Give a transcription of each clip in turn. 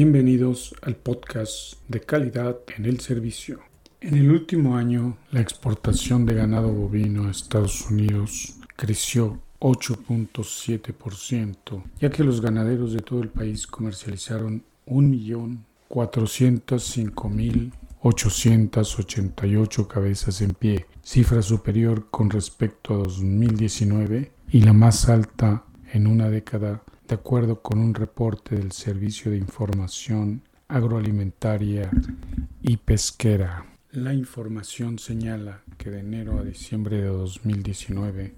Bienvenidos al podcast de calidad en el servicio. En el último año, la exportación de ganado bovino a Estados Unidos creció 8.7%, ya que los ganaderos de todo el país comercializaron 1.405.888 cabezas en pie, cifra superior con respecto a 2019 y la más alta en una década de acuerdo con un reporte del Servicio de Información Agroalimentaria y Pesquera. La información señala que de enero a diciembre de 2019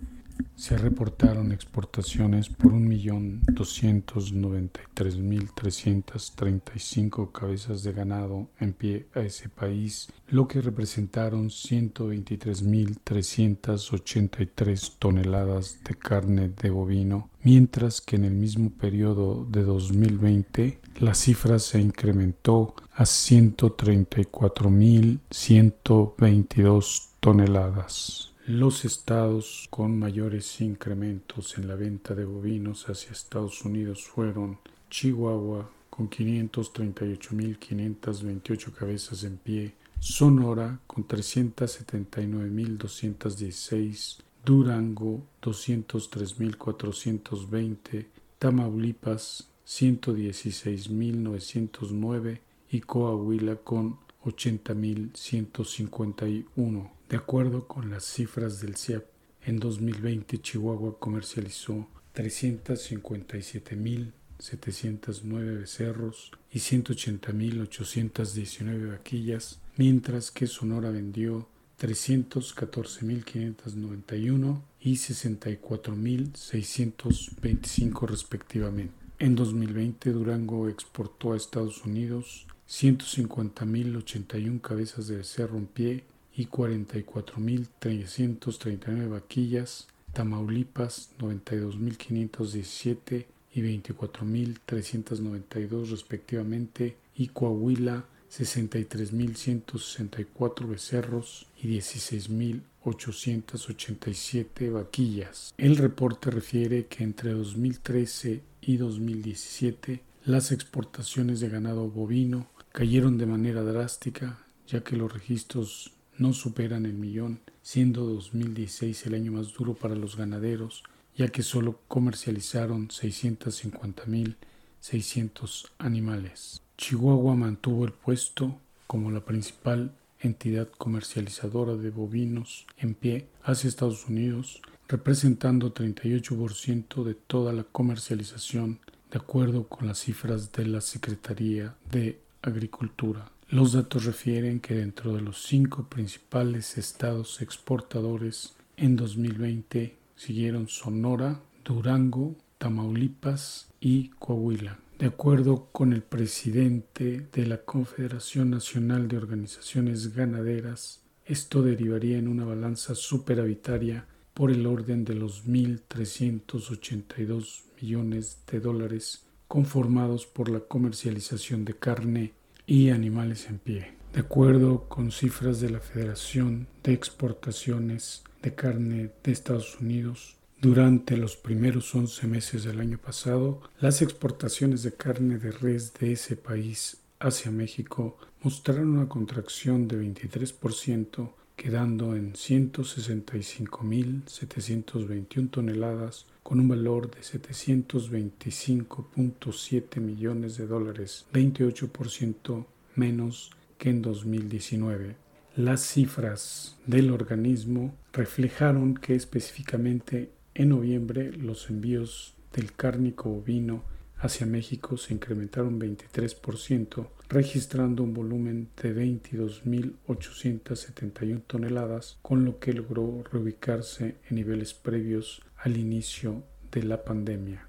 se reportaron exportaciones por 1.293.335 cabezas de ganado en pie a ese país, lo que representaron 123.383 toneladas de carne de bovino, mientras que en el mismo periodo de 2020 la cifra se incrementó a 134.122 toneladas. Los estados con mayores incrementos en la venta de bovinos hacia Estados Unidos fueron Chihuahua con 538.528 cabezas en pie, Sonora con 379.216, Durango 203.420, Tamaulipas 116.909 y Coahuila con 80.151. De acuerdo con las cifras del CIAP, en 2020 Chihuahua comercializó 357.709 becerros y 180.819 vaquillas, mientras que Sonora vendió 314.591 y 64.625 respectivamente. En 2020 Durango exportó a Estados Unidos 150.081 cabezas de becerro en pie y 44.339 vaquillas, Tamaulipas 92.517 y 24.392 respectivamente, y Coahuila 63.164 becerros y 16.887 vaquillas. El reporte refiere que entre 2013 y 2017 las exportaciones de ganado bovino cayeron de manera drástica, ya que los registros no superan el millón, siendo 2016 el año más duro para los ganaderos, ya que solo comercializaron 650.600 animales. Chihuahua mantuvo el puesto como la principal entidad comercializadora de bovinos en pie hacia Estados Unidos, representando 38% de toda la comercialización, de acuerdo con las cifras de la Secretaría de Agricultura. Los datos refieren que dentro de los cinco principales estados exportadores en 2020 siguieron Sonora, Durango, Tamaulipas y Coahuila. De acuerdo con el presidente de la Confederación Nacional de Organizaciones Ganaderas, esto derivaría en una balanza superavitaria por el orden de los 1.382 millones de dólares conformados por la comercialización de carne y animales en pie. De acuerdo con cifras de la Federación de Exportaciones de Carne de Estados Unidos, durante los primeros 11 meses del año pasado, las exportaciones de carne de res de ese país hacia México mostraron una contracción de 23%, quedando en 165.721 toneladas con un valor de 725.7 millones de dólares, 28% menos que en 2019. Las cifras del organismo reflejaron que específicamente en noviembre los envíos del cárnico ovino hacia México se incrementaron 23%, registrando un volumen de 22.871 toneladas, con lo que logró reubicarse en niveles previos al inicio de la pandemia.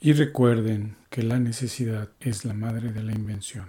Y recuerden que la necesidad es la madre de la invención.